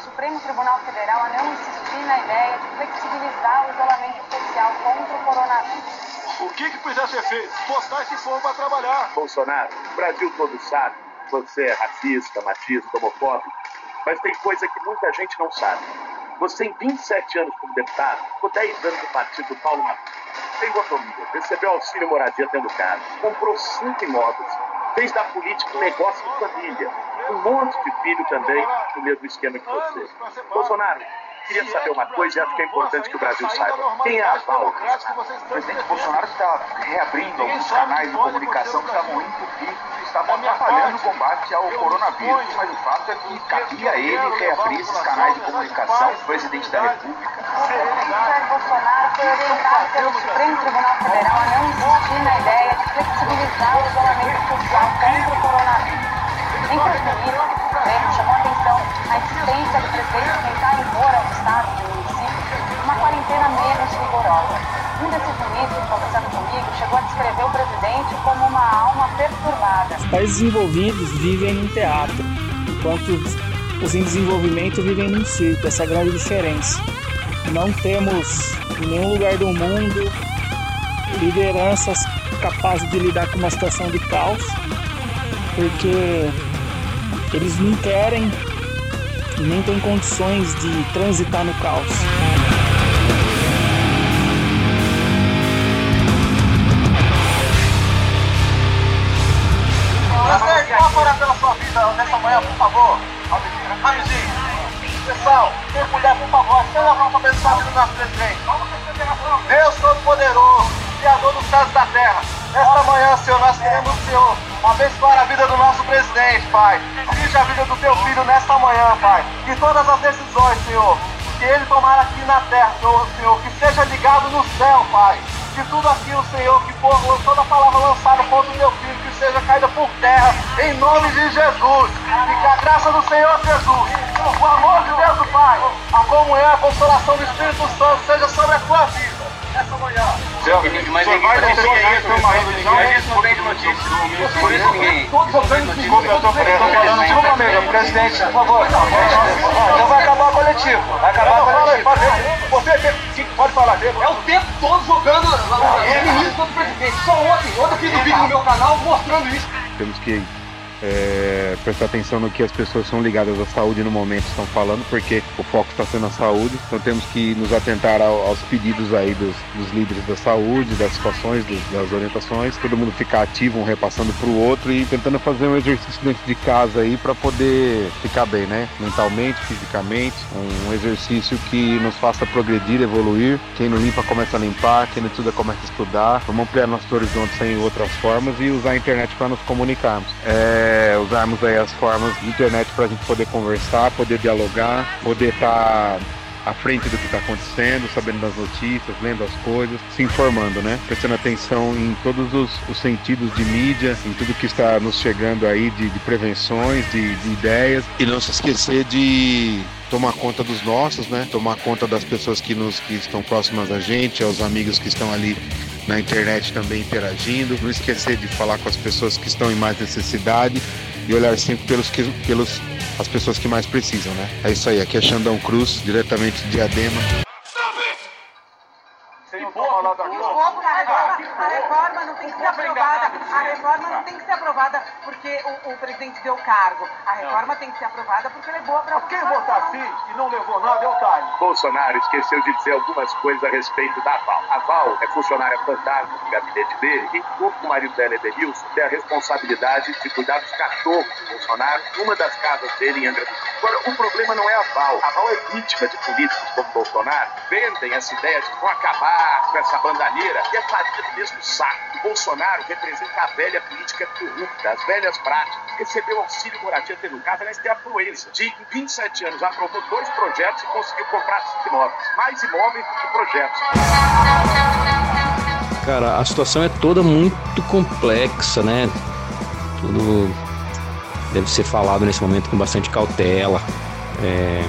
Supremo Tribunal Federal a não insistir na ideia de flexibilizar o isolamento social contra o coronavírus. O que, que precisa ser feito? Botar esse povo para trabalhar. Bolsonaro, o Brasil todo sabe que você é racista, machista, homofóbico, mas tem coisa que muita gente não sabe. Você tem 27 anos como deputado, ficou 10 anos no partido do Paulo Martins, tem autonomia, recebeu auxílio moradia tendo casa, comprou cinco imóveis, fez da política um negócio de família, um monte de filho também no mesmo esquema que você. Bolsonaro, queria saber uma coisa e acho que é importante que o Brasil saiba. Quem é a Val? O presidente Bolsonaro está reabrindo alguns canais de comunicação que estavam entupidos e estavam atrapalhando o combate ao coronavírus. Mas o fato é que cabia a ele reabrir esses canais de comunicação, o presidente da República. O presidente Jair Bolsonaro foi orientado pelo Supremo Tribunal Federal a não insistir na ideia de flexibilizar o isolamento social contra o coronavírus. Isso, o Supremo chamou a atenção à insistência do presidente tentar impor ao Estado e ao município uma quarentena menos rigorosa. Um desses ministros, conversando comigo, chegou a descrever o presidente como uma alma perturbada. Os países desenvolvidos vivem num teatro, enquanto os em desenvolvimento vivem num circo. Essa é a grande diferença. Não temos em nenhum lugar do mundo lideranças capazes de lidar com uma situação de caos, porque eles não querem e nem têm condições de transitar no caos. Presidente, posso orar pela sua vida nessa manhã, por favor? Ramizinho. Pessoal, quem puder, por favor, acenda a mão para abençoar a vida do nosso presidente. Deus Todo-Poderoso, Criador dos céus e da terra. Nesta manhã, Senhor, nós queremos, Senhor, abençoar a vida do nosso presidente, Pai. Dirige a vida do teu filho nesta manhã, Pai. E todas as decisões, Senhor, que ele tomar aqui na terra, Senhor, que seja ligado no céu, Pai. Que tudo aquilo, Senhor, que for toda palavra lançada contra o teu filho, que seja caída por terra, em nome de Jesus. E que a graça do Senhor Jesus, o amor de Deus, Pai, a comunhão, a consolação do Espírito Santo seja sobre a tua vida. Manhã. Mas ninguém vai notícia isso, mas isso não vem de notícia. Por isso ninguém. Desculpa, eu tô falando, desculpa, amigo, presidente, por favor. Então vai acabar o coletivo. Vai acabar o coletivo. Você pode falar dele. É o tempo todo jogando é ministro contra o presidente. Só ontem, ontem eu fiz um vídeo no meu canal mostrando isso. Temos que é, prestar atenção no que as pessoas são ligadas à saúde no momento estão falando, porque o foco está sendo a saúde. Então temos que nos atentar ao, aos pedidos aí dos, dos, líderes da saúde, das situações, dos, das orientações. Todo mundo ficar ativo, um repassando para o outro e tentando fazer um exercício dentro de casa aí para poder ficar bem, né? Mentalmente, fisicamente. Um exercício que nos faça progredir, evoluir. Quem não limpa começa a limpar, quem não estuda começa a estudar. Vamos ampliar nossos horizontes em outras formas e usar a internet para nos comunicarmos. É, é, usarmos aí as formas de internet para a gente poder conversar, poder dialogar, poder estar tá à frente do que está acontecendo, sabendo das notícias, lendo as coisas, se informando, né? Prestando atenção em todos os, os sentidos de mídia, em tudo que está nos chegando aí de, de prevenções, de, de ideias. E não se esquecer de tomar conta dos nossos, né? Tomar conta das pessoas que nos que estão próximas a gente, aos amigos que estão ali na internet também interagindo. Não esquecer de falar com as pessoas que estão em mais necessidade e olhar sempre pelos que pelos as pessoas que mais precisam, né? É isso aí, aqui é Xandão Cruz, diretamente de Diadema. A reforma não tem que ser aprovada. A reforma não tem que ser aprovada porque o, o presidente deu cargo. A reforma tem que ser aprovada porque levou para Quem votar sim e não levou nada é o Time. Bolsonaro esqueceu de dizer algumas coisas a respeito da Val. A Val é funcionária fantasma do gabinete dele e, junto com o marido dela, Edenilson, tem a responsabilidade de cuidar dos cachorros do Bolsonaro numa das casas dele em Angra. Agora, o problema não é a Val. A Val é vítima de políticos como Bolsonaro. Vendem essa ideia de que vão acabar com essa bandaneira e é farinha do mesmo saco. O Bolsonaro representa a velha política corrupta, as velhas práticas. Recebeu auxílio moradia tendo casa, aliás, tem afluência. De 27 anos, aprovou dois projetos e conseguiu comprar cinco imóveis. Mais imóveis do que projetos. Cara, a situação é toda muito complexa, né? Tudo deve ser falado nesse momento com bastante cautela. É...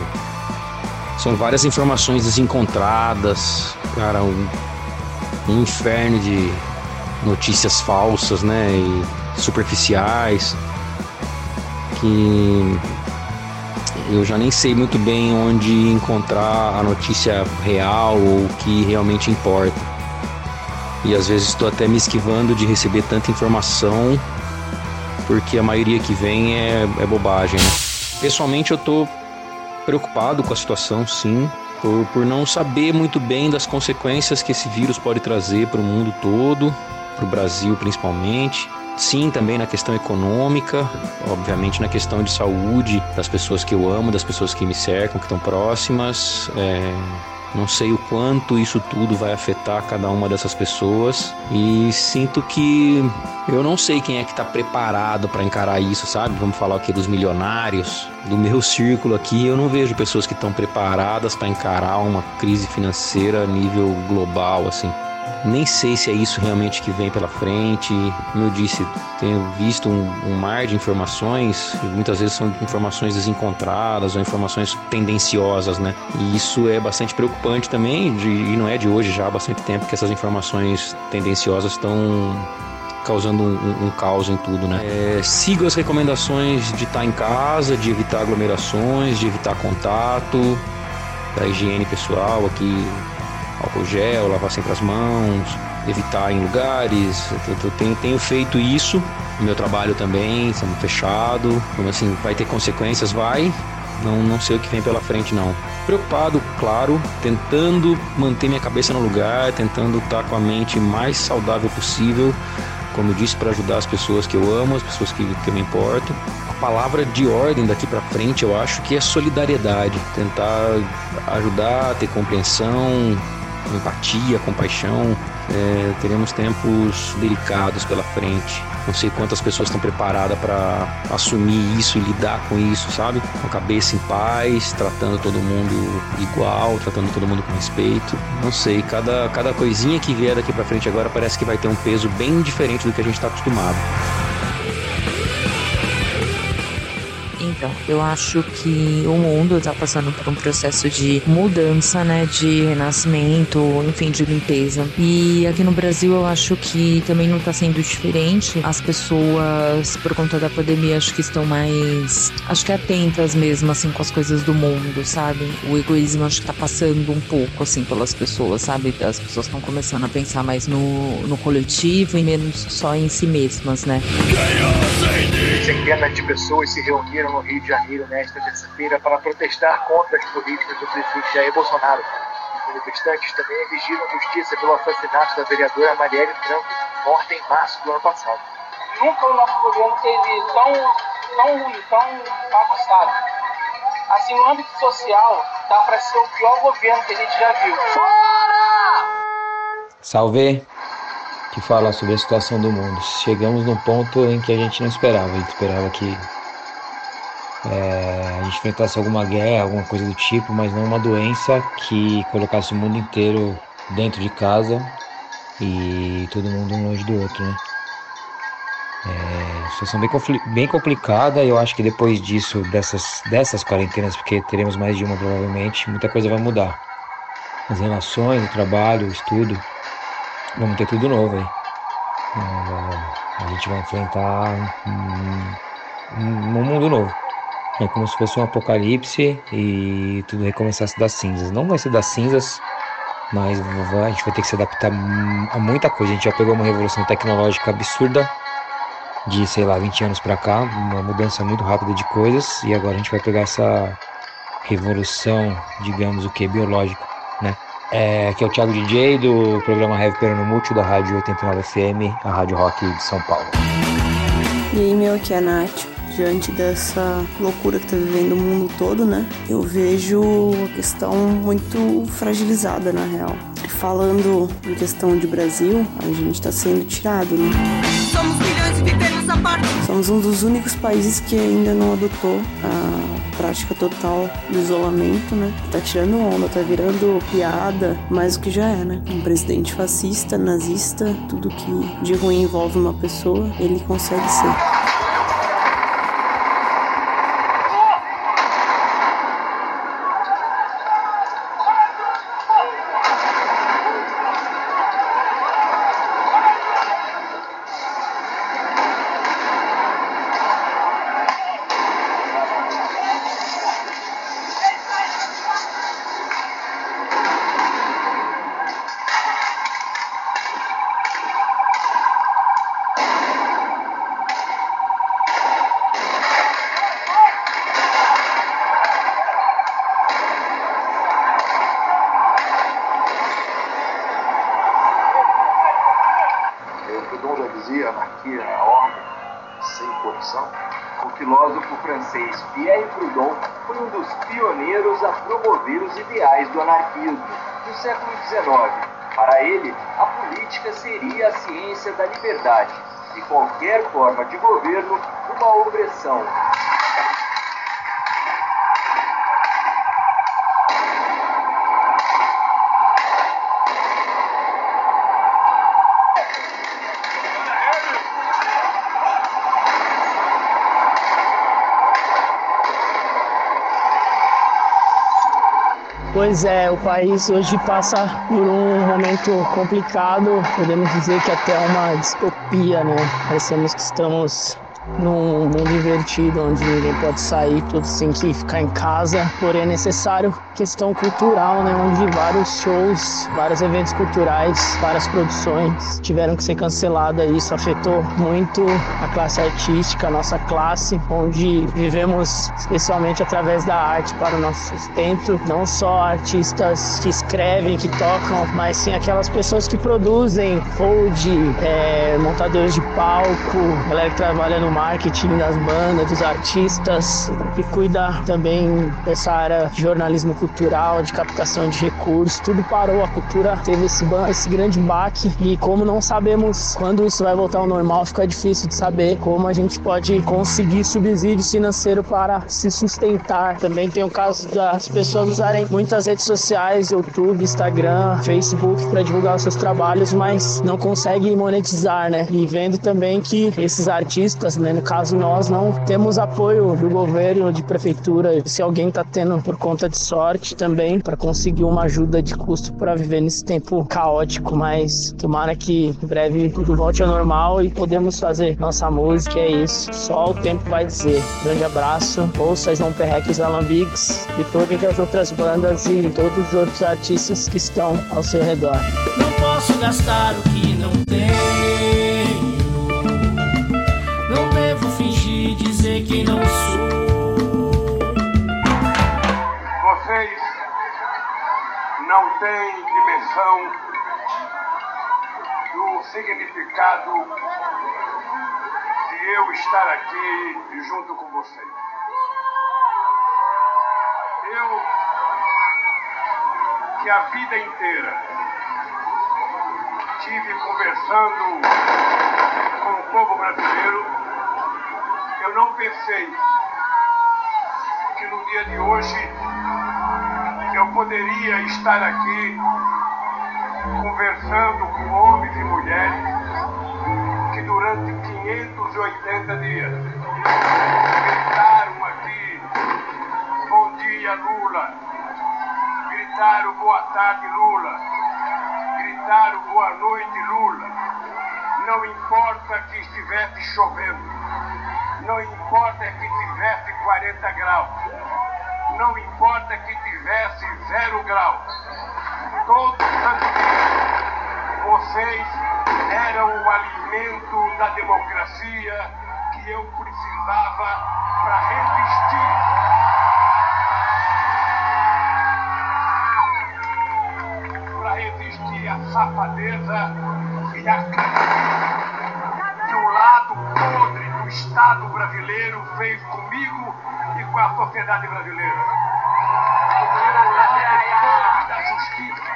São várias informações desencontradas, cara, um, um inferno de notícias falsas, né, e superficiais, que eu já nem sei muito bem onde encontrar a notícia real ou o que realmente importa. E às vezes estou até me esquivando de receber tanta informação, porque a maioria que vem é, é bobagem. Né? Pessoalmente eu estou preocupado com a situação, sim, por, por não saber muito bem das consequências que esse vírus pode trazer para o mundo todo, para o Brasil principalmente. Sim, também na questão econômica, obviamente na questão de saúde das pessoas que eu amo, das pessoas que me cercam, que estão próximas. É, não sei o quanto isso tudo vai afetar cada uma dessas pessoas e sinto que eu não sei quem é que está preparado para encarar isso, sabe? Vamos falar aqui dos milionários, do meu círculo aqui, eu não vejo pessoas que estão preparadas para encarar uma crise financeira a nível global assim. Nem sei se é isso realmente que vem pela frente. Como eu disse, tenho visto um, um mar de informações, e muitas vezes são informações desencontradas ou informações tendenciosas, né? E isso é bastante preocupante também, de, e não é de hoje, já há bastante tempo que essas informações tendenciosas estão causando um, um, caos em tudo, né? É, siga as recomendações de estar em casa, de evitar aglomerações, de evitar contato, da higiene pessoal aqui álcool gel, lavar sempre as mãos, evitar em lugares. Eu, eu tenho, tenho, feito isso no meu trabalho também, estamos fechado. Como assim, vai ter consequências? Vai. Não, não sei o que vem pela frente, não. Preocupado, claro, tentando manter minha cabeça no lugar, tentando estar com a mente mais saudável possível, como eu disse, para ajudar as pessoas que eu amo, as pessoas que, que eu me importo. A palavra de ordem daqui para frente eu acho que é solidariedade, tentar ajudar, ter compreensão, empatia, compaixão. É, teremos tempos delicados pela frente. Não sei quantas pessoas estão preparadas para assumir isso e lidar com isso, sabe? Com a cabeça em paz, tratando todo mundo igual, tratando todo mundo com respeito. Não sei, cada, cada coisinha que vier daqui para frente agora parece que vai ter um peso bem diferente do que a gente está acostumado. Então, eu acho que o mundo está passando por um processo de mudança, né, de renascimento, enfim, de limpeza. E aqui no Brasil eu acho que também não está sendo diferente. As pessoas, por conta da pandemia, acho que estão mais, acho que atentas mesmo, assim, com as coisas do mundo, sabe? O egoísmo acho que está passando um pouco, assim, pelas pessoas, sabe? As pessoas estão começando a pensar mais no, no coletivo e menos só em si mesmas, né? Centenas de pessoas se reuniram no Rio de Janeiro nesta terça-feira para protestar contra as políticas do presidente Jair Bolsonaro. Os manifestantes também exigiram justiça pelo assassinato da vereadora Marielle Franco, morta em março do ano passado. Nunca o nosso governo teve tão, tão ruim, tão bagunçado. Assim, no âmbito social, dá para ser o pior governo que a gente já viu. Fora! Salve! Que fala sobre a situação do mundo. Chegamos num ponto em que a gente não esperava. A gente esperava que é, a gente enfrentasse alguma guerra, alguma coisa do tipo, mas não uma doença que colocasse o mundo inteiro dentro de casa e todo mundo um longe do outro, né? É, situação bem, bem complicada eu acho que depois disso, dessas, dessas quarentenas, porque teremos mais de uma provavelmente, muita coisa vai mudar. As relações, o trabalho, o estudo, vamos ter tudo novo aí. É, a gente vai enfrentar um, um, mundo novo. É como se fosse um apocalipse e tudo recomeçasse das cinzas. Não vai ser das cinzas, mas a gente vai ter que se adaptar a muita coisa. A gente já pegou uma revolução tecnológica absurda de, sei lá, 20 anos para cá, uma mudança muito rápida de coisas e agora a gente vai pegar essa revolução, digamos o que, biológica, né? É, aqui é o Thiago DJ do programa Heavy Perano Mútil da Rádio 89 FM, a Rádio Rock de São Paulo. E aí, meu, aqui é a Nath diante dessa loucura que está vivendo o mundo todo, né? Eu vejo a questão muito fragilizada, na real. Falando em questão de Brasil, a gente está sendo tirado, né? Somos milhões e vivemos a parte. Somos um dos únicos países que ainda não adotou a prática total do isolamento, né? Tá tirando onda, tá virando piada, mais o que já é, né? Um presidente fascista, nazista, tudo que de ruim envolve uma pessoa, ele consegue ser. Francês Pierre Proudhon foi um dos pioneiros a promover os ideais do anarquismo no século XIX. Para ele, a política seria a ciência da liberdade e qualquer forma de governo uma opressão. Pois é, o país hoje passa por um momento complicado, podemos dizer que até uma distopia, né? Parecemos que estamos num mundo invertido onde ninguém pode sair, todos têm que ficar em casa. Porém, é necessário questão cultural, né? Onde vários shows, vários eventos culturais, várias produções tiveram que ser canceladas. Isso afetou muito a classe artística, a nossa classe, onde vivemos especialmente através da arte para o nosso sustento. Não só artistas que escrevem, que tocam, mas sim aquelas pessoas que produzem, hold, é, montadores de palco, galera que trabalha no marketing das bandas, dos artistas, que cuida também dessa área de jornalismo cultural, de captação de recursos, tudo parou, a cultura teve esse, esse grande baque e como não sabemos quando isso vai voltar ao normal, fica difícil de saber como a gente pode conseguir subsídio financeiro para se sustentar. Também tem o caso das pessoas usarem muitas redes sociais, YouTube, Instagram, Facebook para divulgar os seus trabalhos, mas não conseguem monetizar, né? E vendo também que esses artistas, né, no caso nós não temos apoio do governo, de prefeitura, se alguém está tendo por conta de sorte também para conseguir uma ajuda de custo para viver nesse tempo caótico, mas tomara que em breve tudo volte ao normal e podemos fazer nossa música, é isso. Só o tempo vai dizer. Grande abraço, ouça João Perrex Alambiques e todas as outras bandas e todos os outros artistas que estão ao seu redor. Não posso gastar o que não tenho. Não devo fingir dizer que não sou. Vocês não têm dimensão do significado de eu estar aqui junto com vocês. Eu, que a vida inteira tive conversando com o povo brasileiro, eu não pensei que no dia de hoje eu poderia estar aqui conversando com homens e mulheres que durante 580 dias gritaram aqui bom dia Lula, gritaram boa tarde Lula, gritaram boa noite Lula. Não importa que estivesse chovendo, não importa que tivesse 40 graus, não importa que tivesse zero grau. Todos vocês eram o alimento da democracia que eu precisava para resistir. Para resistir à safadeza e à crise que o lado podre do Estado brasileiro fez comigo e com a sociedade brasileira. O lado da justiça,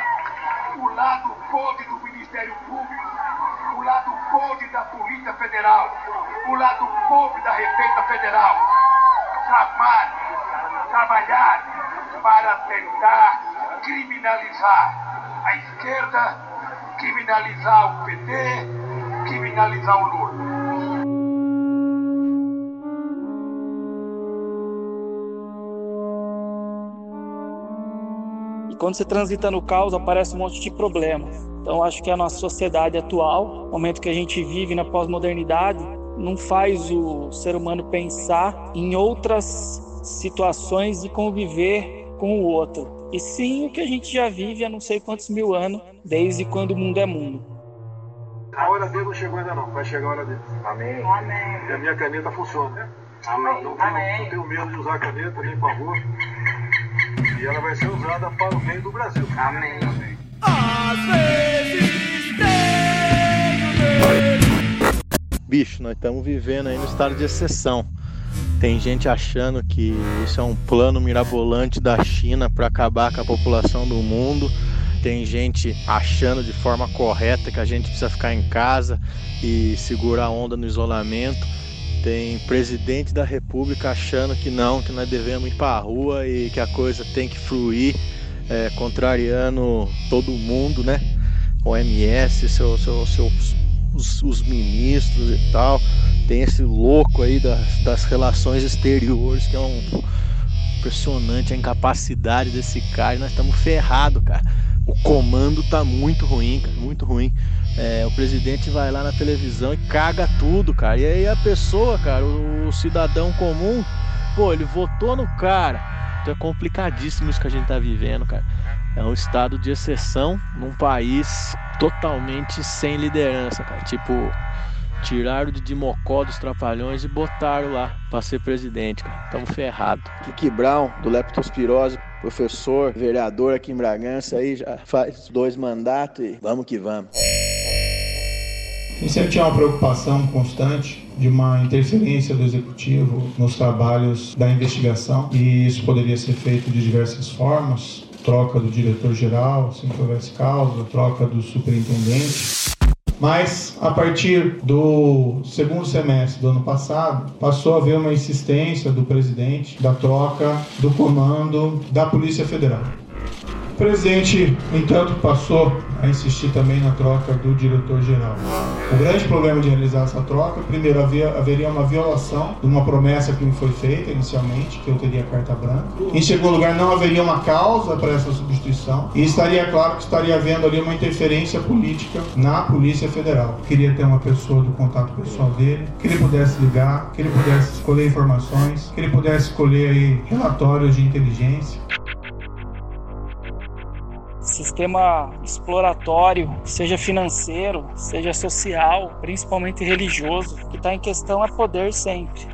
o lado podre do Ministério Público, o lado podre da Polícia Federal, o lado podre da Receita Federal. Tramar, trabalhar para tentar criminalizar a esquerda, criminalizar o PT, criminalizar o Lula. Quando você transita no caos, aparece um monte de problema. Então, acho que a nossa sociedade atual, o momento que a gente vive na pós-modernidade, não faz o ser humano pensar em outras situações de conviver com o outro. E sim o que a gente já vive há não sei quantos mil anos, desde quando o mundo é mundo. A hora dele não chegou ainda não, vai chegar a hora dele. Amém. E a minha caneta funciona. Amém. Não, tenho, não tenho medo de usar a caneta, nem pavor. E ela vai ser usada para o bem do Brasil. Amém. Às vezes bicho, nós estamos vivendo aí no estado de exceção. Tem gente achando que isso é um plano mirabolante da China para acabar com a população do mundo. Tem gente achando de forma correta que a gente precisa ficar em casa e segurar a onda no isolamento. Tem presidente da República achando que não, que nós devemos ir para a rua e que a coisa tem que fluir, é, contrariando todo mundo, né? OMS, seu, seu, seus, os, os, ministros e tal. Tem esse louco aí das, das relações exteriores, que é um impressionante a incapacidade desse cara. E nós estamos ferrados, cara. O comando tá muito ruim, cara, muito ruim. É, o presidente vai lá na televisão e caga tudo, cara. E aí a pessoa, cara, o, cidadão comum, pô, ele votou no cara. Então é complicadíssimo isso que a gente tá vivendo, cara. É um estado de exceção num país totalmente sem liderança, cara. Tipo, tiraram de Dimocó dos Trapalhões e botaram lá para ser presidente, cara. Tamo ferrado. Kiki Brown, do Leptospirose, professor, vereador aqui em Bragança, aí já faz dois mandatos e vamos que vamos. E sempre tinha uma preocupação constante de uma interferência do executivo nos trabalhos da investigação e isso poderia ser feito de diversas formas, troca do diretor-geral, se houvesse causa, troca do superintendente. Mas a partir do segundo semestre do ano passado, passou a haver uma insistência do presidente da troca do comando da Polícia Federal. O presidente, entanto, passou a insistir também na troca do diretor-geral. O grande problema de realizar essa troca, primeiro, haveria uma violação de uma promessa que me foi feita inicialmente, que eu teria carta branca. Em segundo lugar, não haveria uma causa para essa substituição. E estaria claro que estaria havendo ali uma interferência política na Polícia Federal. Queria ter uma pessoa do contato pessoal dele, que ele pudesse ligar, que ele pudesse escolher informações, que ele pudesse escolher aí relatórios de inteligência sistema exploratório, seja financeiro, seja social, principalmente religioso, que está em questão é poder sempre.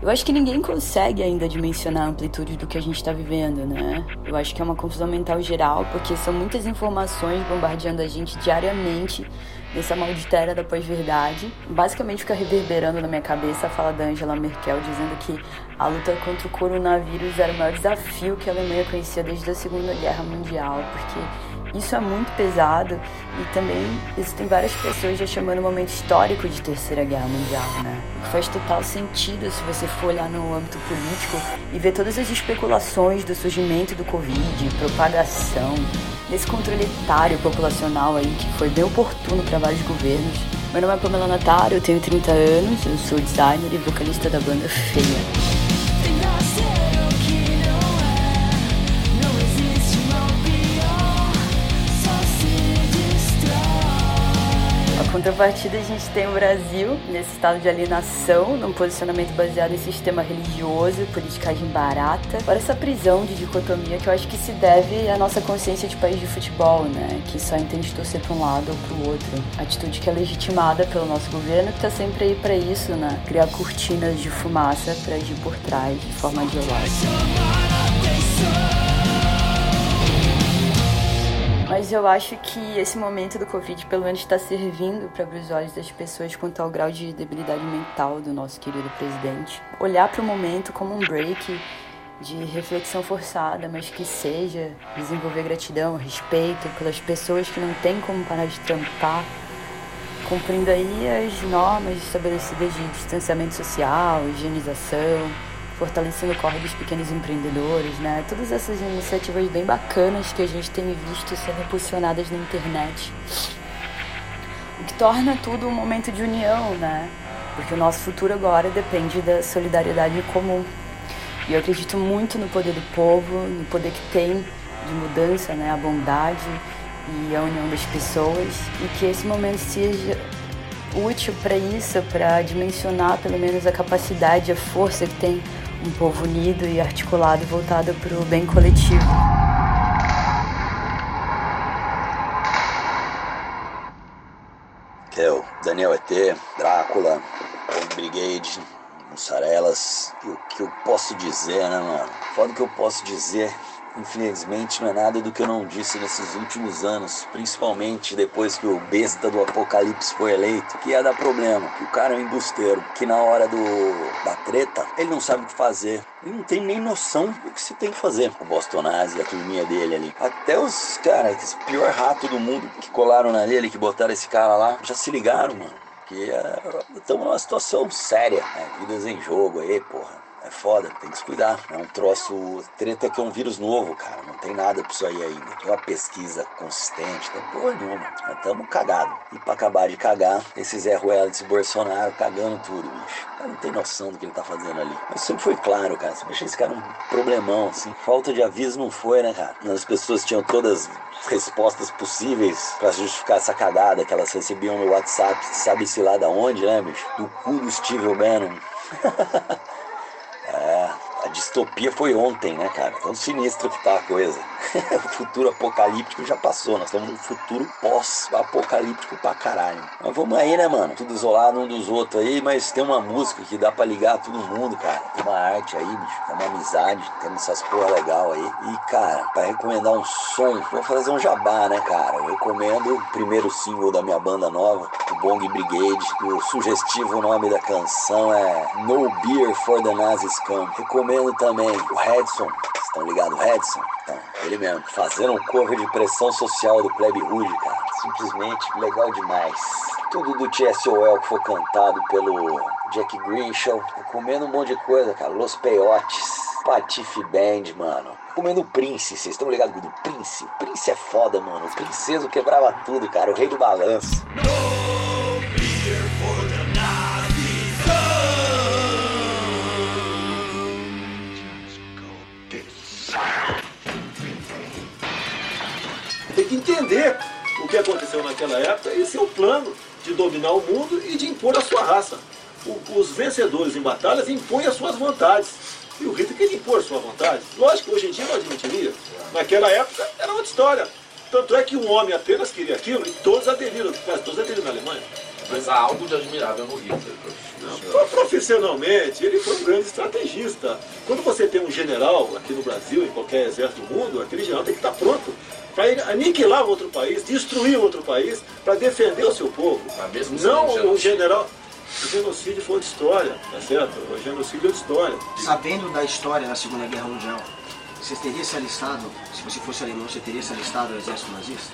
Eu acho que ninguém consegue ainda dimensionar a amplitude do que a gente está vivendo, né? Eu acho que é uma confusão mental geral, porque são muitas informações bombardeando a gente diariamente nessa maldita era da pós-verdade. Basicamente fica reverberando na minha cabeça a fala da Angela Merkel dizendo que a luta contra o coronavírus era o maior desafio que a Alemanha conhecia desde a Segunda Guerra Mundial, porque isso é muito pesado e também existem várias pessoas já chamando o momento histórico de Terceira Guerra Mundial, né? Faz total sentido se você for olhar no âmbito político e ver todas as especulações do surgimento do Covid, propagação, desse controle etário populacional aí que foi bem oportuno para vários governos. Meu nome é Pamela Natário, eu tenho 30 anos, eu sou designer e vocalista da banda Feia. Contrapartida, a gente tem o Brasil nesse estado de alienação, num posicionamento baseado em sistema religioso, politicagem barata. Para essa prisão de dicotomia que eu acho que se deve à nossa consciência de país de futebol, né? Que só entende torcer para um lado ou para o outro. Atitude que é legitimada pelo nosso governo, que está sempre aí para isso, né? Criar cortinas de fumaça para agir por trás de forma ideológica. Mas eu acho que esse momento do Covid, pelo menos, está servindo para abrir os olhos das pessoas quanto ao grau de debilidade mental do nosso querido presidente. Olhar para o momento como um break de reflexão forçada, mas que seja desenvolver gratidão, respeito pelas pessoas que não têm como parar de trampar, cumprindo aí as normas estabelecidas de distanciamento social, higienização fortalecendo o corre dos pequenos empreendedores, né? Todas essas iniciativas bem bacanas que a gente tem visto sendo impulsionadas na internet. O que torna tudo um momento de união, né? Porque o nosso futuro agora depende da solidariedade comum. E eu acredito muito no poder do povo, no poder que tem de mudança, né? A bondade e a união das pessoas. E que esse momento seja útil para isso, para dimensionar pelo menos a capacidade, a força que tem um povo unido e articulado voltado para o bem coletivo. Eu, Daniel ET, Drácula, Brigade, Mussarelas. E o que eu posso dizer, né, mano? Fora o que eu posso dizer infelizmente, não é nada do que eu não disse nesses últimos anos, principalmente depois que o besta do apocalipse foi eleito, que ia dar problema, que o cara é um embusteiro, que na hora do da treta, ele não sabe o que fazer. Ele não tem nem noção do que se tem que fazer. O Bostonazzi, a turminha dele ali. Até os, cara, esse pior rato do mundo que colaram na dele, que botaram esse cara lá, já se ligaram, mano. Que estamos numa situação séria, né? Vidas em jogo aí, porra. Foda, tem que se cuidar. É um troço. Treta que é um vírus novo, cara. Não tem nada pra isso aí ainda. Tem uma pesquisa consistente, tem porra nenhuma. Nós estamos cagados. E pra acabar de cagar, esse Zé Ruela desse Bolsonaro cagando tudo, bicho. O cara não tem noção do que ele tá fazendo ali. Mas sempre foi claro, cara. Você deixa esse cara um problemão, assim. Falta de aviso não foi, né, cara? As pessoas tinham todas respostas possíveis para justificar essa cagada que elas recebiam no WhatsApp, sabe-se lá da onde, né, bicho? Do cu do Steve Bannon. É, a distopia foi ontem, né, cara? Tão sinistra que tá a coisa. O futuro apocalíptico já passou, nós estamos no futuro pós-apocalíptico pra caralho. Mas vamos aí, né, mano? Tudo isolado um dos outros aí, mas tem uma música que dá pra ligar todo mundo, cara. Tem uma arte aí, bicho. Tem uma amizade, tem essas porra legal aí. E, cara, pra recomendar um som, vou fazer um jabá, né, cara? Eu recomendo o primeiro single da minha banda nova, o Bong Brigade. O sugestivo nome da canção é No Beer for the Nazis Come. Recomendo também o Redson. Estão ligados, Redson? Então, ele mesmo, fazendo um cover de pressão social do Plebe Rude, cara. Simplesmente legal demais. Tudo do TSOL que foi cantado pelo Jack Grishow. Comendo um monte de coisa, cara. Los Peyotes, Patife Band, mano. Comendo o Prince, vocês estão ligados do Prince? Prince é foda, mano. O princeso quebrava tudo, cara. O rei do balanço. Naquela época e seu plano de dominar o mundo e de impor a sua raça. O- os vencedores em batalhas impõem as suas vontades. E o Hitler queria impor a sua vontade. Lógico que hoje em dia não admitiria. Naquela época era outra história. Tanto é que um homem apenas queria aquilo e todos aderiram, quase todos aderiram na Alemanha. Mas há algo de admirável no Hitler. Pro- Profissionalmente, ele foi um grande estrategista. Quando você tem um general aqui no Brasil, em qualquer exército do mundo, aquele general tem que estar pronto para aniquilar um outro país, destruir um outro país, para defender o seu povo. mesmo Não o general. O genocídio foi outra história, tá certo? O genocídio é outra história. Sabendo da história da Segunda Guerra Mundial, você teria se alistado, se você fosse alemão, você teria se alistado ao exército nazista?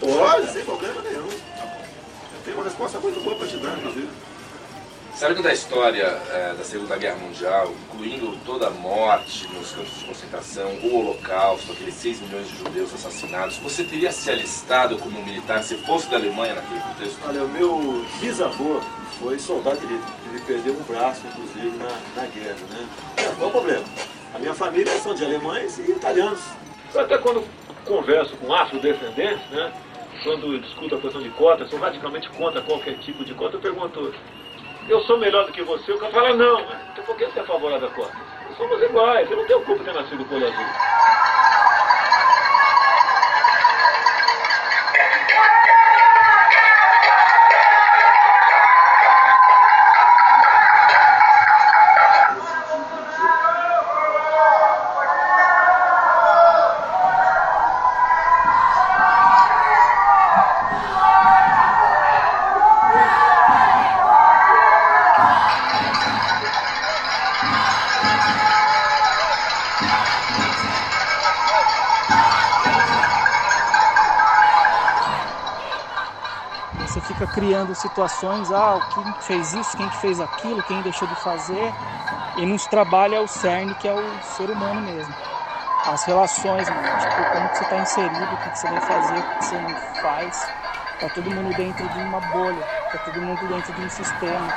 Pode, sem problema nenhum. Eu tenho uma resposta muito boa para te dar, inclusive. Sabendo da história eh, da Segunda Guerra Mundial, incluindo toda a morte nos campos de concentração, o Holocausto, aqueles 6 milhões de judeus assassinados, você teria se alistado como militar se fosse da Alemanha naquele contexto? Olha, o meu bisavô foi soldado de Hitler. Ele perdeu um braço, inclusive, na, na guerra, né? É, qual o problema? A minha família são de alemães e italianos. Eu até quando converso com afrodescendentes, né? Quando discuto a questão de cota, sou radicalmente contra qualquer tipo de cota, eu pergunto, eu sou melhor do que você? O cara fala, não, então por que você é favorável à cota? Somos iguais, eu não tenho culpa de ter nascido olho azul. Situações, ah, quem fez isso, quem que fez aquilo, quem deixou de fazer, e não se trabalha o cerne que é o ser humano mesmo. As relações, tipo, como que você está inserido, o que, que você vai fazer, o que, você não faz. Tá todo mundo dentro de uma bolha, tá todo mundo dentro de um sistema.